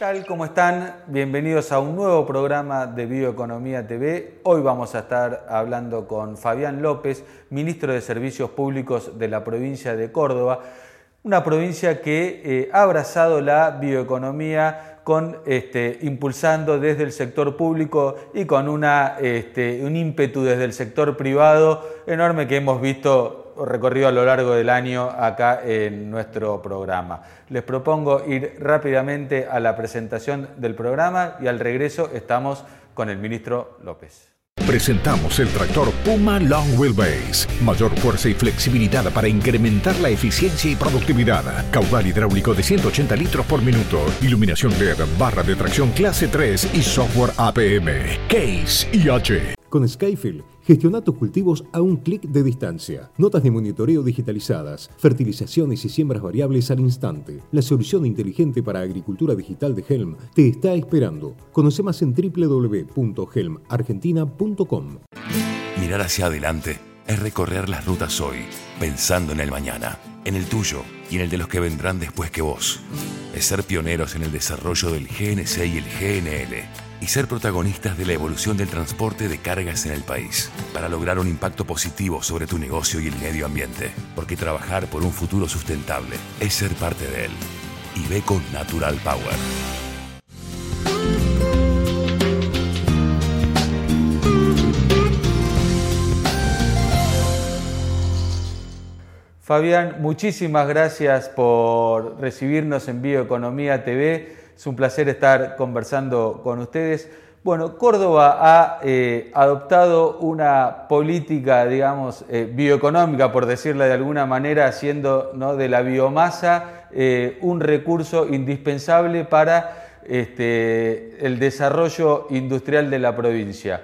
tal? ¿Cómo están? Bienvenidos a un nuevo programa de Bioeconomía TV. Hoy vamos a estar hablando con Fabián López, ministro de Servicios Públicos de la provincia de Córdoba, una provincia que eh, ha abrazado la bioeconomía con, este, impulsando desde el sector público y con una, este, un ímpetu desde el sector privado enorme que hemos visto recorrido a lo largo del año acá en nuestro programa. Les propongo ir rápidamente a la presentación del programa y al regreso estamos con el ministro López. Presentamos el tractor Puma Long Wheelbase. Mayor fuerza y flexibilidad para incrementar la eficiencia y productividad. Caudal hidráulico de 180 litros por minuto. Iluminación LED, barra de tracción clase 3 y software APM. Case IH. Con Skyfield, gestiona tus cultivos a un clic de distancia. Notas de monitoreo digitalizadas, fertilizaciones y siembras variables al instante. La solución inteligente para agricultura digital de Helm te está esperando. Conoce más en www.helmargentina.com. Mirar hacia adelante es recorrer las rutas hoy, pensando en el mañana, en el tuyo y en el de los que vendrán después que vos. Es ser pioneros en el desarrollo del GNC y el GNL y ser protagonistas de la evolución del transporte de cargas en el país, para lograr un impacto positivo sobre tu negocio y el medio ambiente, porque trabajar por un futuro sustentable es ser parte de él. Y ve con Natural Power. Fabián, muchísimas gracias por recibirnos en Bioeconomía TV. Es un placer estar conversando con ustedes. Bueno, Córdoba ha eh, adoptado una política, digamos, eh, bioeconómica, por decirla de alguna manera, haciendo de la biomasa eh, un recurso indispensable para este, el desarrollo industrial de la provincia.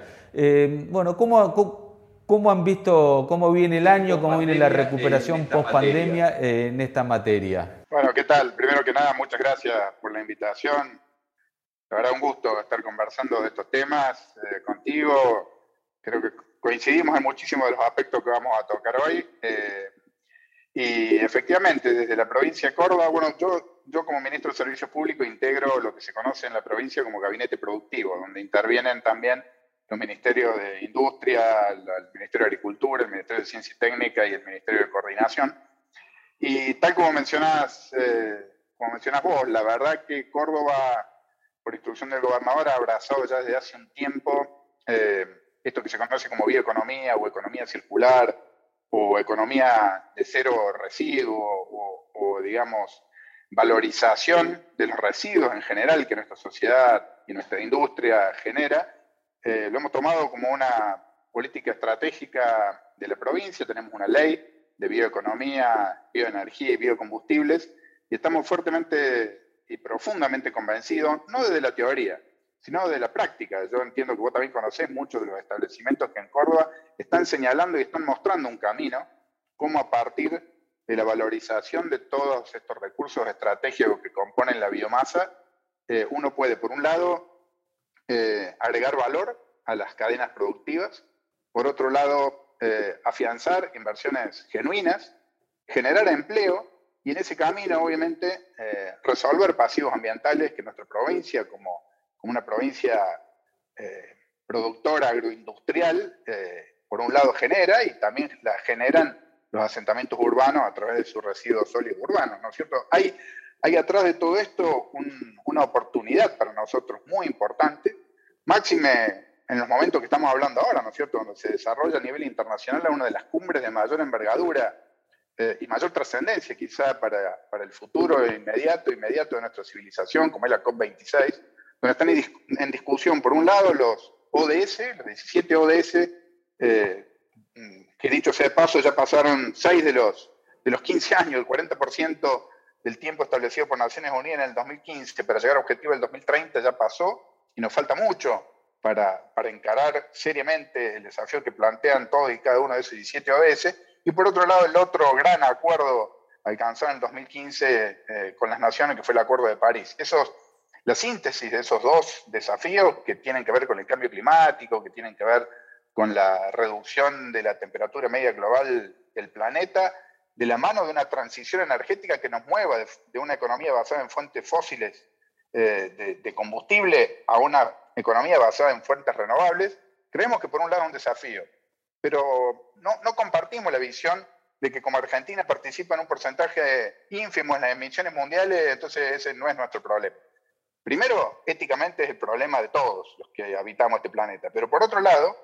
bueno, ¿cómo, ¿cómo, han visto cómo viene el año, cómo viene la recuperación post pandemia en esta materia? Bueno, ¿qué tal? Primero que nada, muchas gracias por la invitación. La verdad, un gusto estar conversando de estos temas eh, contigo. Creo que coincidimos en muchísimos de los aspectos que vamos a tocar hoy. Eh, y efectivamente, desde la provincia de Córdoba, bueno, yo, yo como ministro de Servicios Públicos integro lo que se conoce en la provincia como gabinete productivo, donde intervienen también los ministerios de Industria, el Ministerio de Agricultura, el Ministerio de Ciencia y Técnica y el Ministerio de Coordinación y tal como mencionas, eh, como mencionas vos, la verdad que Córdoba, por instrucción del gobernador, ha abrazado ya desde hace un tiempo eh, esto que se conoce como bioeconomía o economía circular o economía de cero residuo o, digamos, valorización de los residuos en general que nuestra sociedad y nuestra industria genera. Eh, lo hemos tomado como una política estratégica de la provincia, tenemos una ley de bioeconomía, bioenergía y biocombustibles, y estamos fuertemente y profundamente convencidos, no desde la teoría, sino de la práctica. Yo entiendo que vos también conocés muchos de los establecimientos que en Córdoba están señalando y están mostrando un camino, como a partir de la valorización de todos estos recursos estratégicos que componen la biomasa, eh, uno puede, por un lado, eh, agregar valor a las cadenas productivas, por otro lado, eh, afianzar inversiones genuinas, generar empleo y en ese camino, obviamente, eh, resolver pasivos ambientales que nuestra provincia, como, una provincia eh, productora agroindustrial, por un lado genera y también la generan los asentamientos urbanos a través de sus residuos sólidos urbanos, ¿no es cierto? Hay, hay atrás de todo esto una oportunidad para nosotros muy importante, máxime en los momentos que estamos hablando ahora, ¿no es cierto?, donde se desarrolla a nivel internacional una de las cumbres de mayor envergadura eh, y mayor trascendencia quizá para, para, el futuro inmediato, inmediato de nuestra civilización, como es la COP26, donde están en, discusión, por un lado, los ODS, los 17 ODS, eh, que dicho sea de paso, ya pasaron 6 de los, de los 15 años, el 40% del tiempo establecido por Naciones Unidas en el 2015 para llegar al objetivo del 2030 ya pasó y nos falta mucho para, para, encarar seriamente el desafío que plantean todos y cada uno de esos 17 ODS. Y por otro lado, el otro gran acuerdo alcanzado en el 2015 eh, con las naciones, que fue el Acuerdo de París. Esos, la síntesis de esos dos desafíos que tienen que ver con el cambio climático, que tienen que ver con la reducción de la temperatura media global del planeta, de la mano de una transición energética que nos mueva de, de una economía basada en fuentes fósiles de, combustible a una economía basada en fuentes renovables, creemos que por un lado es un desafío, pero no, no compartimos la visión de que como Argentina participa en un porcentaje ínfimo en las emisiones mundiales, entonces ese no es nuestro problema. Primero, éticamente es el problema de todos los que habitamos este planeta, pero por otro lado,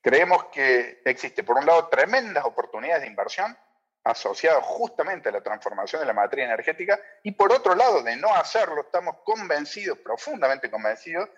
creemos que existe, por un lado, tremendas oportunidades de inversión asociadas justamente a la transformación de la materia energética, y por otro lado, de no hacerlo, estamos convencidos, profundamente convencidos,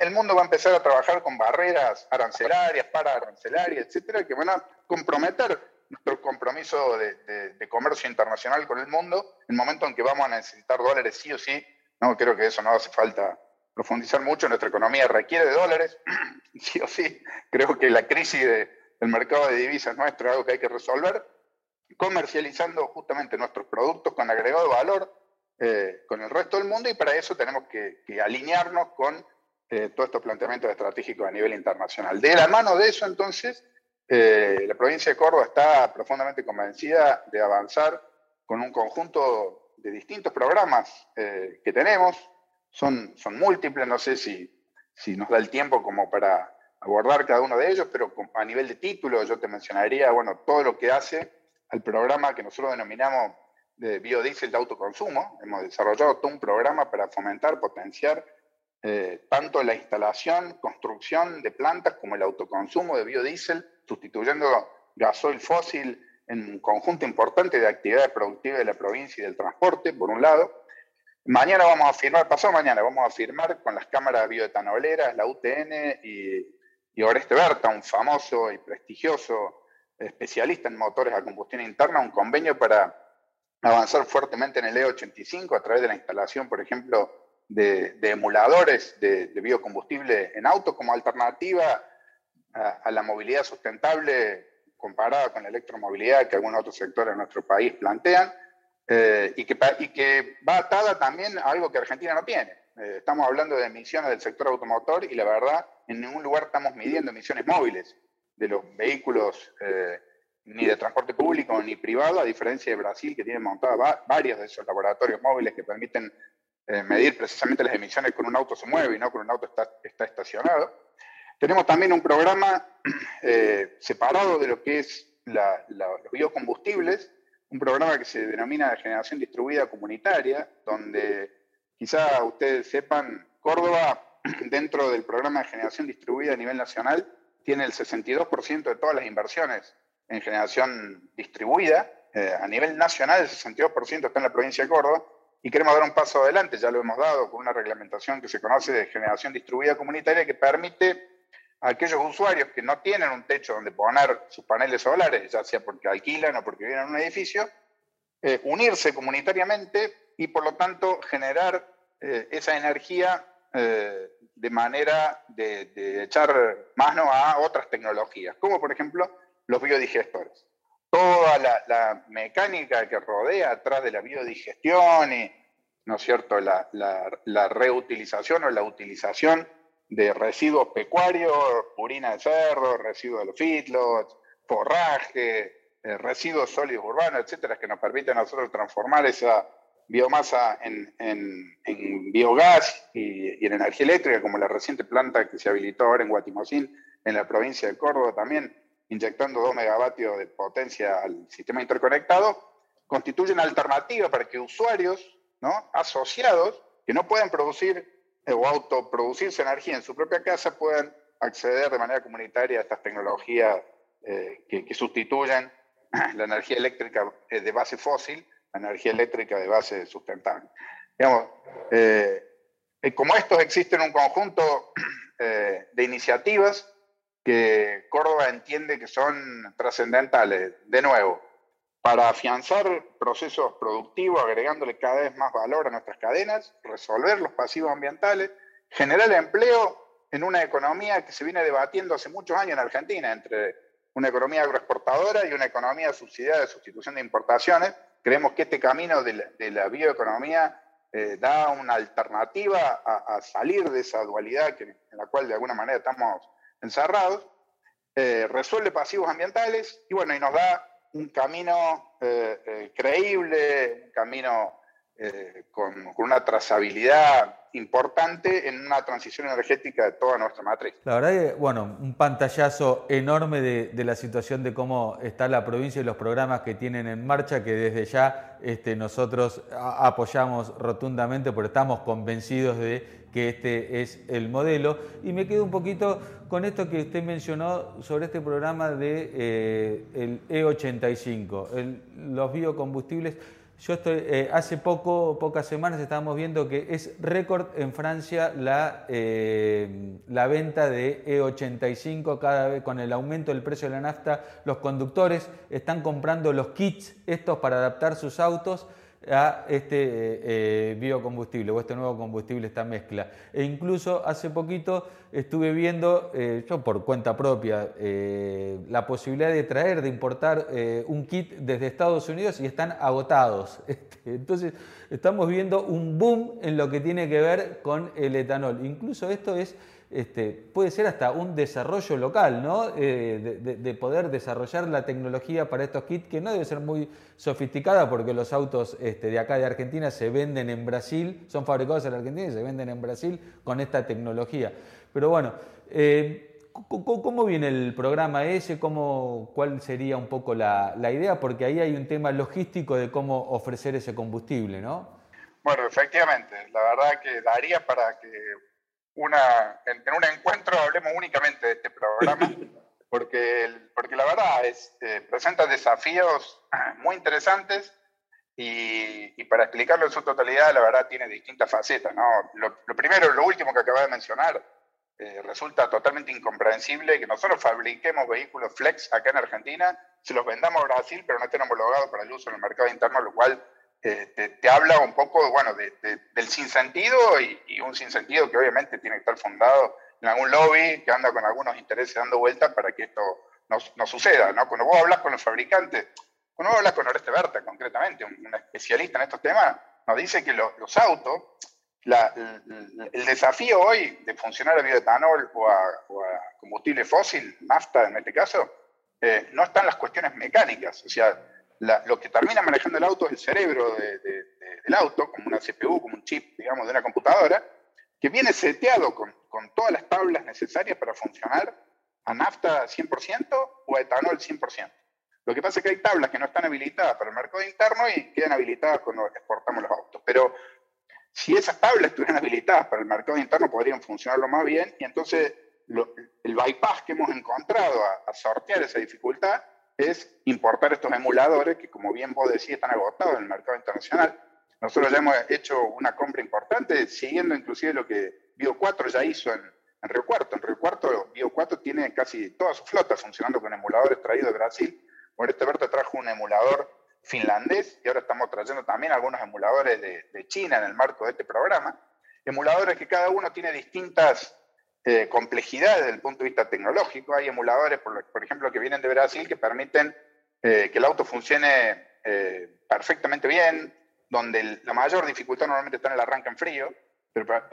el mundo va a empezar a trabajar con barreras arancelarias, para arancelarias, etcétera, que van a comprometer nuestro compromiso de, comercio internacional con el mundo, en el momento en que vamos a necesitar dólares sí o sí, no creo que eso no hace falta profundizar mucho, nuestra economía requiere de dólares, sí o sí, creo que la crisis del mercado de divisas nuestro es algo que hay que resolver, comercializando justamente nuestros productos con agregado valor eh, con el resto del mundo y para eso tenemos que, alinearnos con eh, todos estos planteamientos estratégicos a nivel internacional. De la mano de eso, entonces, eh, la provincia de Córdoba está profundamente convencida de avanzar con un conjunto de distintos programas eh, que tenemos. Son, son múltiples, no sé si, si nos da el tiempo como para abordar cada uno de ellos, pero a nivel de título yo te mencionaría, bueno, todo lo que hace al programa que nosotros denominamos de biodiesel de autoconsumo. Hemos desarrollado todo un programa para fomentar, potenciar eh, tanto la instalación, construcción de plantas como el autoconsumo de biodiesel sustituyendo gasoil fósil en un conjunto importante de actividades productivas de la provincia y del transporte, por un lado. Mañana vamos a firmar, pasado mañana vamos a firmar con las cámaras bioetanoleras, la UTN y, y Oreste Berta, un famoso y prestigioso especialista en motores a combustión interna, un convenio para avanzar fuertemente en el E85 a través de la instalación, por ejemplo, de, emuladores de, de, biocombustible en auto como alternativa a, la movilidad sustentable comparada con la electromovilidad que algunos otros sectores de nuestro país plantean, eh, y, que, y, que, va atada también a algo que Argentina no tiene. Eh, estamos hablando de emisiones del sector automotor y la verdad, en ningún lugar estamos midiendo emisiones móviles de los vehículos eh, ni de transporte público ni privado, a diferencia de Brasil, que tiene montados varios de esos laboratorios móviles que permiten medir precisamente las emisiones con un auto se mueve y no con un auto está, está estacionado. Tenemos también un programa eh, separado de lo que es los biocombustibles, un programa que se denomina de generación distribuida comunitaria, donde quizá ustedes sepan, Córdoba, dentro del programa de generación distribuida a nivel nacional, tiene el 62% de todas las inversiones en generación distribuida. Eh, a nivel nacional, el 62% está en la provincia de Córdoba. Y queremos dar un paso adelante, ya lo hemos dado con una reglamentación que se conoce de generación distribuida comunitaria que permite aquellos usuarios que no tienen un techo donde poner sus paneles solares, ya sea porque alquilan o porque viven en un edificio, eh, unirse comunitariamente y por lo tanto generar eh, esa energía eh, de manera de, echar mano a otras tecnologías, como por ejemplo los biodigestores. Toda la, mecánica que rodea atrás de la biodigestión y, ¿no es cierto?, la, reutilización o la utilización de residuos pecuarios, purina de cerdo, residuos de los feedlots, forraje, eh, residuos sólidos urbanos, etcétera, que nos permiten a nosotros transformar esa biomasa en, biogás y, en energía eléctrica, como la reciente planta que se habilitó ahora en Guatimocín, en la provincia de Córdoba también, inyectando 2 megavatios de potencia al sistema interconectado, constituyen alternativa para que usuarios ¿no? asociados que no pueden producir o autoproducirse energía en su propia casa puedan acceder de manera comunitaria a estas tecnologías eh, que, sustituyen la energía eléctrica eh, de base fósil, la energía eléctrica de base sustentable. Digamos, eh, como estos existen un conjunto de iniciativas que Córdoba entiende que son trascendentales. De nuevo, para afianzar procesos productivos, agregándole cada vez más valor a nuestras cadenas, resolver los pasivos ambientales, generar empleo en una economía que se viene debatiendo hace muchos años en Argentina, entre una economía agroexportadora y una economía subsidiada de sustitución de importaciones. Creemos que este camino de la, bioeconomía eh, da una alternativa a, salir de esa dualidad que, en la cual de alguna manera estamos encerrados, eh, resuelve pasivos ambientales y bueno, y nos da un camino eh, eh, creíble, un camino con, una trazabilidad importante en una transición energética de toda nuestra matriz. La verdad que, bueno, un pantallazo enorme de, la situación de cómo está la provincia y los programas que tienen en marcha, que desde ya este, nosotros apoyamos rotundamente porque estamos convencidos de que este es el modelo. Y me quedo un poquito con esto que usted mencionó sobre este programa de eh, el E85, los biocombustibles. Yo estoy, eh, hace poco, pocas semanas estábamos viendo que es récord en Francia la, eh, la venta de E85, cada vez con el aumento del precio de la nafta, los conductores están comprando los kits estos para adaptar sus autos a este eh, eh, biocombustible o este nuevo combustible, esta mezcla. E incluso hace poquito estuve viendo, eh, yo por cuenta propia, la posibilidad de traer, de importar un kit desde Estados Unidos y están agotados. Este, entonces, estamos viendo un boom en lo que tiene que ver con el etanol. Incluso esto es este, puede ser hasta un desarrollo local, ¿no? Eh, de, poder desarrollar la tecnología para estos kits, que no debe ser muy sofisticada porque los autos este, de acá de Argentina se venden en Brasil, son fabricados en Argentina y se venden en Brasil con esta tecnología. Pero bueno, eh, ¿cómo viene el programa ese? ¿Cómo, ¿Cuál sería un poco la, la idea? Porque ahí hay un tema logístico de cómo ofrecer ese combustible, ¿no? Bueno, efectivamente, la verdad que daría para que una, en, un encuentro hablemos únicamente de este programa, porque, porque la verdad es, eh, presenta desafíos muy interesantes y, para explicarlo en su totalidad, la verdad tiene distintas facetas. ¿no? Lo, primero, lo último que acaba de mencionar, eh, resulta totalmente incomprensible que nosotros fabriquemos vehículos flex acá en Argentina, se los vendamos a Brasil, pero no estén homologados para el uso en el mercado interno, lo cual te, habla un poco, bueno, del sinsentido y, y un sinsentido que obviamente tiene que estar fundado en algún lobby que anda con algunos intereses dando vueltas para que esto no, suceda, ¿no? Cuando vos hablas con los fabricantes, cuando vos hablas con Oreste Berta concretamente, un, especialista en estos temas, nos dice que los autos, el, desafío hoy de funcionar a bioetanol o a, combustible fósil, nafta en este caso, eh, no están las cuestiones mecánicas, o sea, lo que termina manejando el auto es el cerebro del auto, como una CPU, como un chip, digamos, de una computadora, que viene seteado con, todas las tablas necesarias para funcionar a nafta 100% o a etanol 100%. Lo que pasa es que hay tablas que no están habilitadas para el mercado interno y quedan habilitadas cuando exportamos los autos. Pero si esas tablas estuvieran habilitadas para el mercado interno, podrían funcionarlo más bien. Y entonces el bypass que hemos encontrado a sortear esa dificultad es importar estos emuladores que, como bien vos decís, están agotados en el mercado internacional. Nosotros ya hemos hecho una compra importante, siguiendo inclusive lo que Bio 4 ya hizo en, Río Cuarto. En Río Cuarto, Bio 4 tiene casi toda su flota funcionando con emuladores traídos de Brasil. Por este Berta trajo un emulador finlandés y ahora estamos trayendo también algunos emuladores de China en el marco de este programa. Emuladores que cada uno tiene distintas eh, complejidad desde el punto de vista tecnológico. Hay emuladores, por, ejemplo, que vienen de Brasil que permiten eh, que el auto funcione eh, perfectamente bien, donde la mayor dificultad normalmente está en el arranque en frío, pero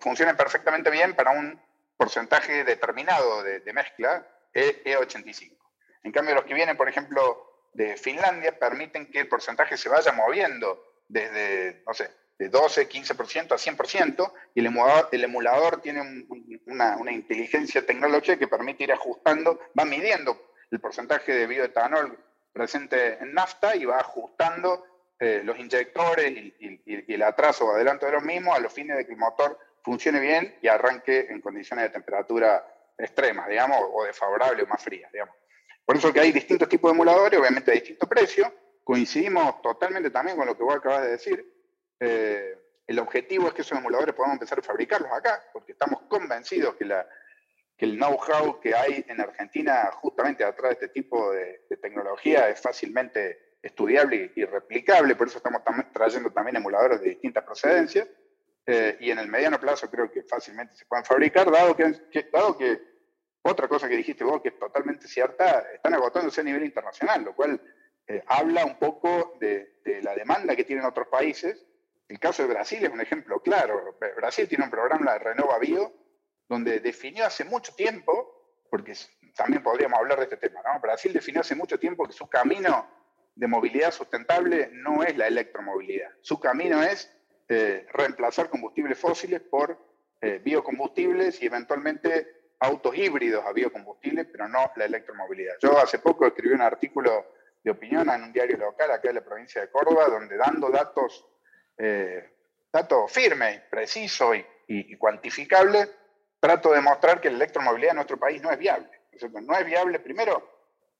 funcionen perfectamente bien para un porcentaje determinado de, mezcla E85. E en cambio, los que vienen, por ejemplo, de Finlandia, permiten que el porcentaje se vaya moviendo desde, no sé, de 12, 15% a 100%, y el emulador, el emulador tiene una, inteligencia tecnológica que permite ir ajustando, va midiendo el porcentaje de bioetanol presente en nafta y va ajustando eh, los inyectores y, el atraso o adelanto de los mismos a los fines de que el motor funcione bien y arranque en condiciones de temperatura extremas, digamos, o desfavorable o más frías, digamos. Por eso que hay distintos tipos de emuladores, obviamente de distinto precio. Coincidimos totalmente también con lo que vos acabas de decir. Eh, el objetivo es que esos emuladores podamos empezar a fabricarlos acá, porque estamos convencidos que, la, que el know-how que hay en Argentina justamente atrás de este tipo de, tecnología es fácilmente estudiable y, replicable, por eso estamos trayendo también emuladores de distintas procedencias, eh, y en el mediano plazo creo que fácilmente se pueden fabricar, dado que, dado que otra cosa que dijiste vos, que es totalmente cierta, están agotándose a nivel internacional, lo cual eh, habla un poco de, de la demanda que tienen otros países el caso de Brasil es un ejemplo claro. Brasil tiene un programa de Renova Bio donde definió hace mucho tiempo, porque también podríamos hablar de este tema, ¿no? Brasil definió hace mucho tiempo que su camino de movilidad sustentable no es la electromovilidad. Su camino es eh, reemplazar combustibles fósiles por eh, biocombustibles y eventualmente autos híbridos a biocombustibles, pero no la electromovilidad. Yo hace poco escribí un artículo de opinión en un diario local acá en la provincia de Córdoba, donde dando datos, eh, datos firmes, precisos y, y, cuantificables, trato de mostrar que la electromovilidad en nuestro país no es viable. No es viable, primero,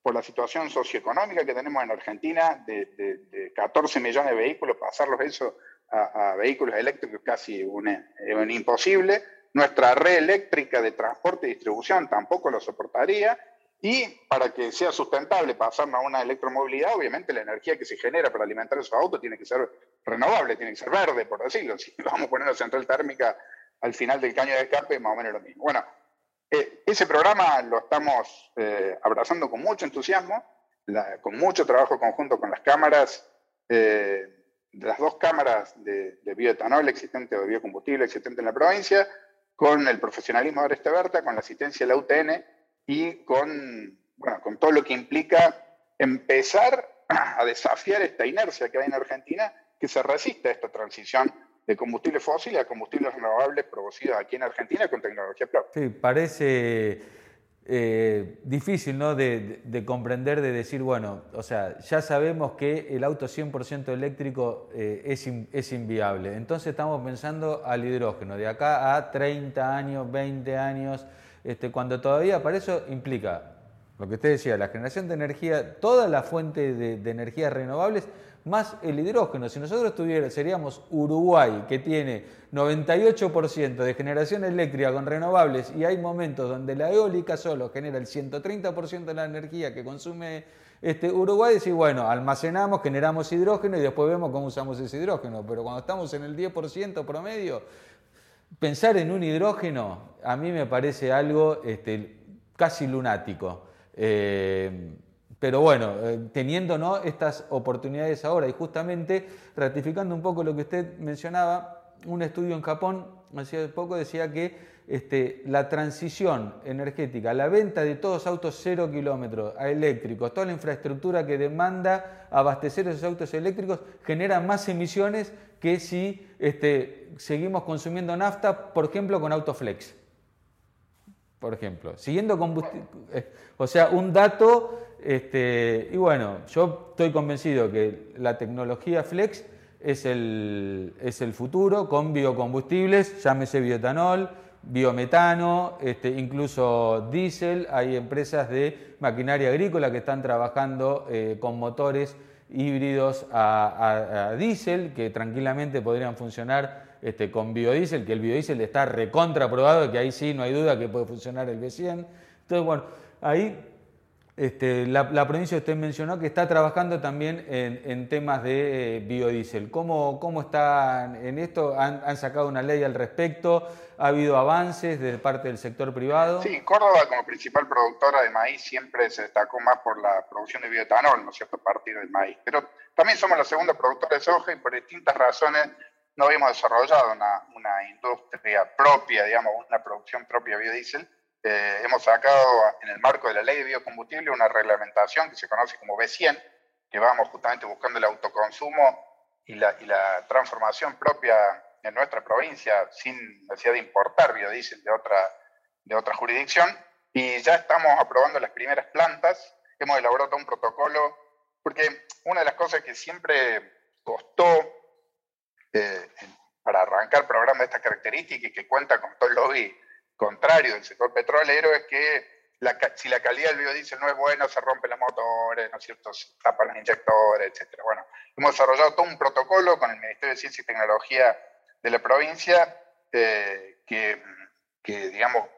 por la situación socioeconómica que tenemos en Argentina, de, 14 millones de vehículos, pasarlos eso a, vehículos eléctricos casi un, un imposible. Nuestra red eléctrica de transporte y distribución tampoco lo soportaría. Y para que sea sustentable pasarnos a una electromovilidad, obviamente la energía que se genera para alimentar esos autos tiene que ser renovable, tiene que ser verde, por decirlo. Si vamos a poner una central térmica al final del caño de escape, más o menos lo mismo. Bueno, eh, ese programa lo estamos eh, abrazando con mucho entusiasmo, con mucho trabajo conjunto con las cámaras, eh, las dos cámaras de, bioetanol existente o de biocombustible existente en la provincia, con el profesionalismo de Oreste Berta, con la asistencia de la UTN y con, bueno, con todo lo que implica empezar a desafiar esta inercia que hay en Argentina que se resiste a esta transición de combustible fósil a combustibles renovables producidos aquí en Argentina con tecnología propia. Sí, parece eh, difícil ¿no? De, comprender, de decir, bueno, o sea, ya sabemos que el auto 100% eléctrico eh, es, es, inviable. Entonces estamos pensando al hidrógeno, de acá a 30 años, 20 años, este, cuando todavía para eso implica, lo que usted decía, la generación de energía, toda la fuente de, energías renovables más el hidrógeno. Si nosotros tuviéramos, seríamos Uruguay, que tiene 98% de generación eléctrica con renovables y hay momentos donde la eólica solo genera el 130% de la energía que consume este, Uruguay, decir, bueno, almacenamos, generamos hidrógeno y después vemos cómo usamos ese hidrógeno. Pero cuando estamos en el 10% promedio, pensar en un hidrógeno a mí me parece algo este, casi lunático. Eh, pero bueno, eh, teniendo estas oportunidades ahora y justamente ratificando un poco lo que usted mencionaba, un estudio en Japón hace poco decía que este, la transición energética, la venta de todos autos cero kilómetros a eléctricos, toda la infraestructura que demanda abastecer esos autos eléctricos genera más emisiones que si este, seguimos consumiendo nafta, por ejemplo, con Autoflex. Por ejemplo, siguiendo combustible. Eh, o sea, un dato este, y bueno, yo estoy convencido que la tecnología flex es el, es el futuro con biocombustibles, llámese bioetanol, biometano, este, incluso diésel. Hay empresas de maquinaria agrícola que están trabajando eh, con motores híbridos a, diésel que tranquilamente podrían funcionar este, con biodiesel, que el biodiesel está recontraprobado, que ahí sí no hay duda que puede funcionar el B100. Entonces, bueno, ahí este, la, provincia usted mencionó que está trabajando también en, temas de eh, biodiesel. ¿Cómo, ¿Cómo están en esto? ¿Han, sacado una ley al respecto? ¿Ha habido avances de parte del sector privado? Sí, Córdoba como principal productora de maíz siempre se destacó más por la producción de bioetanol, ¿no es cierto?, a del maíz. Pero también somos la segunda productora de soja y por distintas razones no habíamos desarrollado una, una industria propia, digamos, una producción propia de biodiesel eh, hemos sacado en el marco de la ley de biocombustible una reglamentación que se conoce como B100, que vamos justamente buscando el autoconsumo y la, y la transformación propia en nuestra provincia sin necesidad de importar biodiesel de otra, de otra jurisdicción. Y ya estamos aprobando las primeras plantas, hemos elaborado un protocolo, porque una de las cosas que siempre costó eh, para arrancar programas de estas características y que cuenta con todo el lobby contrario del sector petrolero es que si la calidad del biodiesel no es buena, se rompen los motores, ¿no es cierto? Se tapan los inyectores, etc. Bueno, hemos desarrollado todo un protocolo con el Ministerio de Ciencia y Tecnología de la provincia eh, que, que, digamos,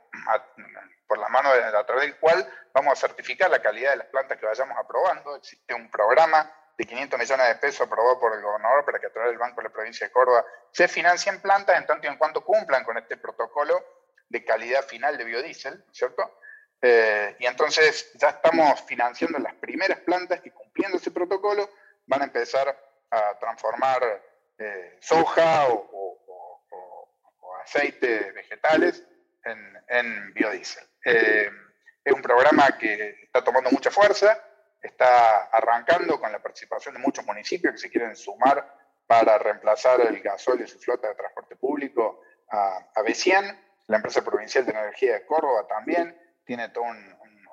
por la mano de, a través del cual vamos a certificar la calidad de las plantas que vayamos aprobando. Existe un programa de 500 millones de pesos aprobado por el gobernador para que a través del Banco de la Provincia de Córdoba se financien plantas en tanto y en cuanto cumplan con este protocolo de calidad final de biodiesel, ¿cierto? Eh, y entonces ya estamos financiando las primeras plantas que cumpliendo ese protocolo van a empezar a transformar eh, soja o, aceite vegetales en, en biodiesel. Eh, es un programa que está tomando mucha fuerza, está arrancando con la participación de muchos municipios que se quieren sumar para reemplazar el gasol y su flota de transporte público a, a La empresa provincial de energía de Córdoba también tiene toda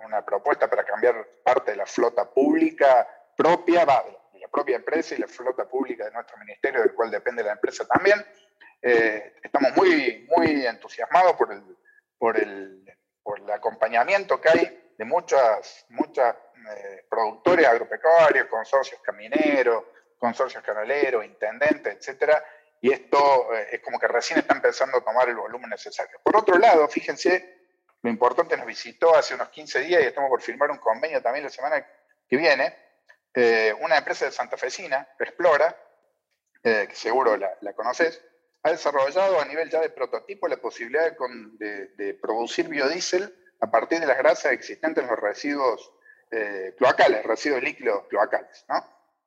una propuesta para cambiar parte de la flota pública propia, de la propia empresa y la flota pública de nuestro ministerio, del cual depende la empresa también. Eh, estamos muy, muy entusiasmados por el, por, el, por el acompañamiento que hay de muchas, muchas eh, productores agropecuarios, consorcios camineros, consorcios canaleros, intendentes, etcétera, y esto eh, es como que recién está empezando a tomar el volumen necesario. Por otro lado, fíjense, lo importante nos visitó hace unos 15 días y estamos por firmar un convenio también la semana que viene, eh, una empresa de Santa Fecina, Explora, que seguro la, conoces, ha desarrollado a nivel ya de prototipo la posibilidad de, de producir biodiesel a partir de las grasas existentes en los residuos eh, cloacales, residuos líquidos cloacales.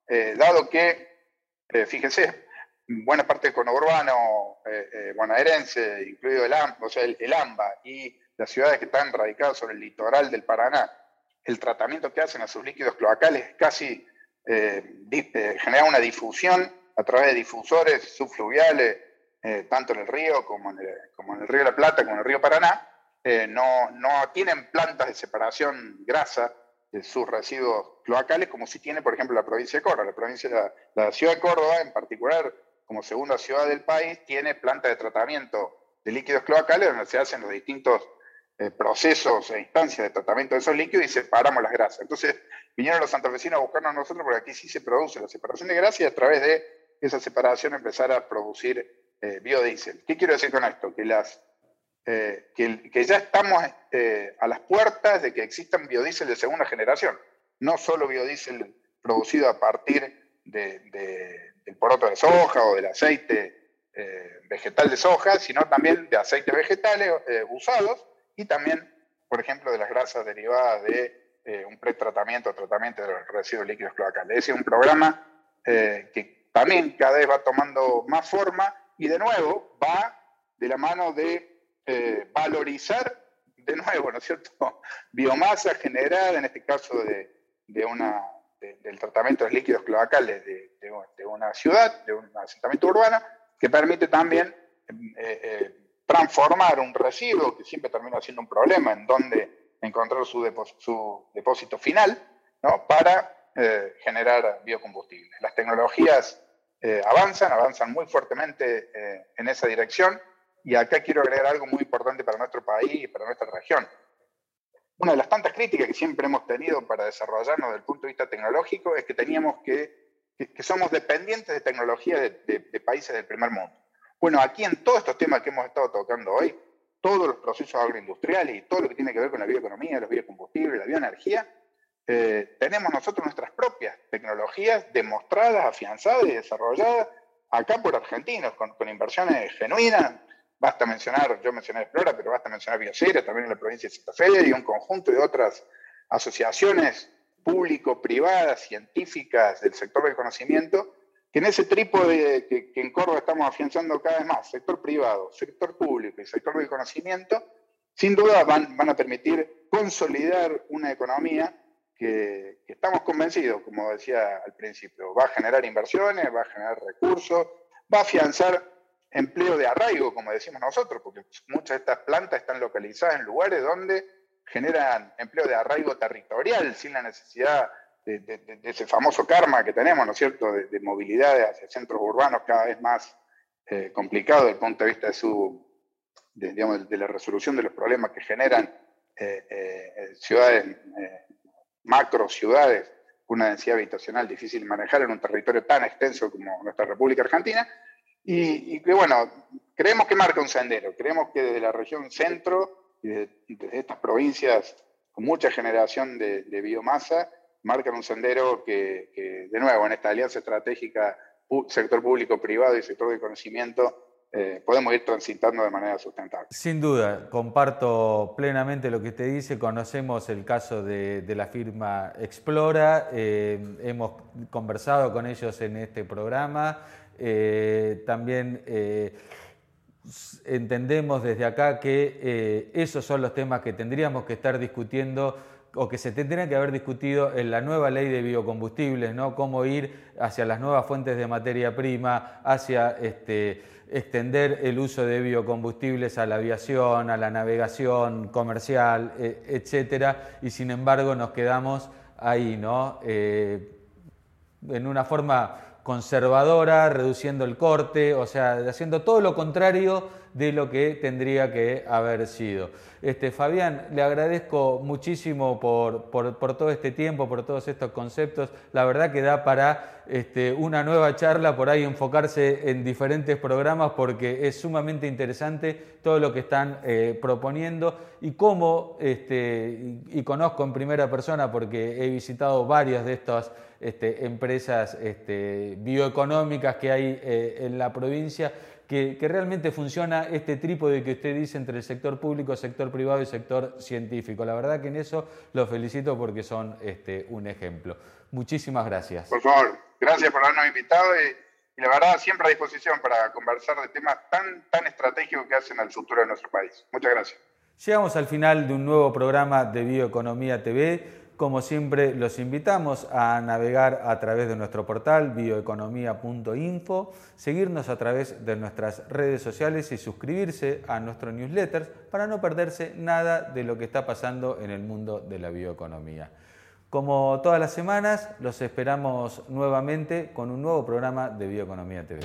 Eh, dado que, eh, fíjense, buena parte del conurbano bonaerense, incluido el, el, AMBA y las ciudades que están radicadas sobre el litoral del Paraná, el tratamiento que hacen a sus líquidos cloacales casi genera una difusión a través de difusores subfluviales, tanto en el río como en el, río de la Plata, como en el río Paraná, no, no, tienen plantas de separación grasa sus residuos cloacales, como si tiene, por ejemplo, la provincia de Córdoba. La, provincia, la, ciudad de Córdoba, en particular, como segunda ciudad del país, tiene planta de tratamiento de líquidos cloacales donde se hacen los distintos eh, procesos e instancias de tratamiento de esos líquidos y separamos las grasas. Entonces, vinieron los santafesinos a buscarnos nosotros porque aquí sí se produce la separación de grasas y a través de esa separación empezar a producir eh, biodiesel. ¿Qué quiero decir con esto? Que las eh, que, ya estamos eh, a las puertas de que existan biodiesel de segunda generación, no solo biodiesel producido a partir del poroto de soja o del aceite eh, vegetal de soja, sino también de aceites vegetales usados y también, por ejemplo, de las grasas derivadas de un pretratamiento o tratamiento de los residuos líquidos cloacales. Es un programa que también cada vez va tomando más forma y de nuevo va de la mano de eh, valorizar de nuevo, ¿no es cierto?, biomasa generada, en este caso de, una, del tratamiento de líquidos cloacales de, una ciudad, de un asentamiento urbano, que permite también eh, eh, transformar un residuo, que siempre termina siendo un problema, en donde encontrar su, su depósito final, ¿no? para generar biocombustibles. Las tecnologías avanzan, avanzan muy fuertemente en esa dirección y acá quiero agregar algo muy importante para nuestro país y para nuestra región. Una de las tantas críticas que siempre hemos tenido para desarrollarnos desde el punto de vista tecnológico es que teníamos que, que, somos dependientes de tecnología de, de, países del primer mundo. Bueno, aquí en todos estos temas que hemos estado tocando hoy, todos los procesos agroindustriales y todo lo que tiene que ver con la bioeconomía, los biocombustibles, la bioenergía, eh, tenemos nosotros nuestras propias tecnologías demostradas, afianzadas y desarrolladas acá por argentinos, con, con inversiones genuinas, Basta mencionar, yo mencioné Explora, pero basta mencionar Biosera, también en la provincia de Santa Fe y un conjunto de otras asociaciones público-privadas, científicas del sector del conocimiento, que en ese trípode que, que en Córdoba estamos afianzando cada vez más, sector privado, sector público y sector del conocimiento, sin duda van, van a permitir consolidar una economía que, estamos convencidos, como decía al principio, va a generar inversiones, va a generar recursos, va a afianzar empleo de arraigo, como decimos nosotros, porque muchas de estas plantas están localizadas en lugares donde generan empleo de arraigo territorial, sin la necesidad de, ese famoso karma que tenemos, ¿no es cierto?, de, movilidad hacia centros urbanos cada vez más eh, complicado desde el punto de vista de, su, digamos, de la resolución de los problemas que generan eh, eh, ciudades, macro ciudades, con una densidad habitacional difícil de manejar en un territorio tan extenso como nuestra República Argentina, y, que bueno, creemos que marca un sendero, creemos que desde la región centro y desde, estas provincias con mucha generación de, biomasa, marcan un sendero que, de nuevo, en esta alianza estratégica sector público, privado y sector de conocimiento, eh, podemos ir transitando de manera sustentable. Sin duda, comparto plenamente lo que usted dice, conocemos el caso de, la firma Explora, eh, hemos conversado con ellos en este programa. Eh, también eh, entendemos desde acá que eh, esos son los temas que tendríamos que estar discutiendo o que se tendría que haber discutido en la nueva ley de biocombustibles, ¿no? Cómo ir hacia las nuevas fuentes de materia prima, hacia este, extender el uso de biocombustibles a la aviación, a la navegación comercial, e, etcétera, y sin embargo nos quedamos ahí, ¿no? En una forma conservadora, reduciendo el corte, o sea, haciendo todo lo contrario de lo que tendría que haber sido. Este, Fabián, le agradezco muchísimo por, todo este tiempo, por todos estos conceptos. La verdad que da para este, una nueva charla, por ahí enfocarse en diferentes programas porque es sumamente interesante todo lo que están eh, proponiendo y cómo, este, y, conozco en primera persona porque he visitado varias de estas este, empresas bioeconómicas que hay eh, en la provincia, que, realmente funciona este trípode que usted dice entre el sector público, sector privado y sector científico. La verdad que en eso los felicito porque son este, un ejemplo. Muchísimas gracias. Por favor, gracias por habernos invitado y, la verdad siempre a disposición para conversar de temas tan, tan estratégicos que hacen al futuro de nuestro país. Muchas gracias. Llegamos al final de un nuevo programa de Bioeconomía TV. Como siempre, los invitamos a navegar a través de nuestro portal bioeconomía.info, seguirnos a través de nuestras redes sociales y suscribirse a nuestro newsletter para no perderse nada de lo que está pasando en el mundo de la bioeconomía. Como todas las semanas, los esperamos nuevamente con un nuevo programa de Bioeconomía TV.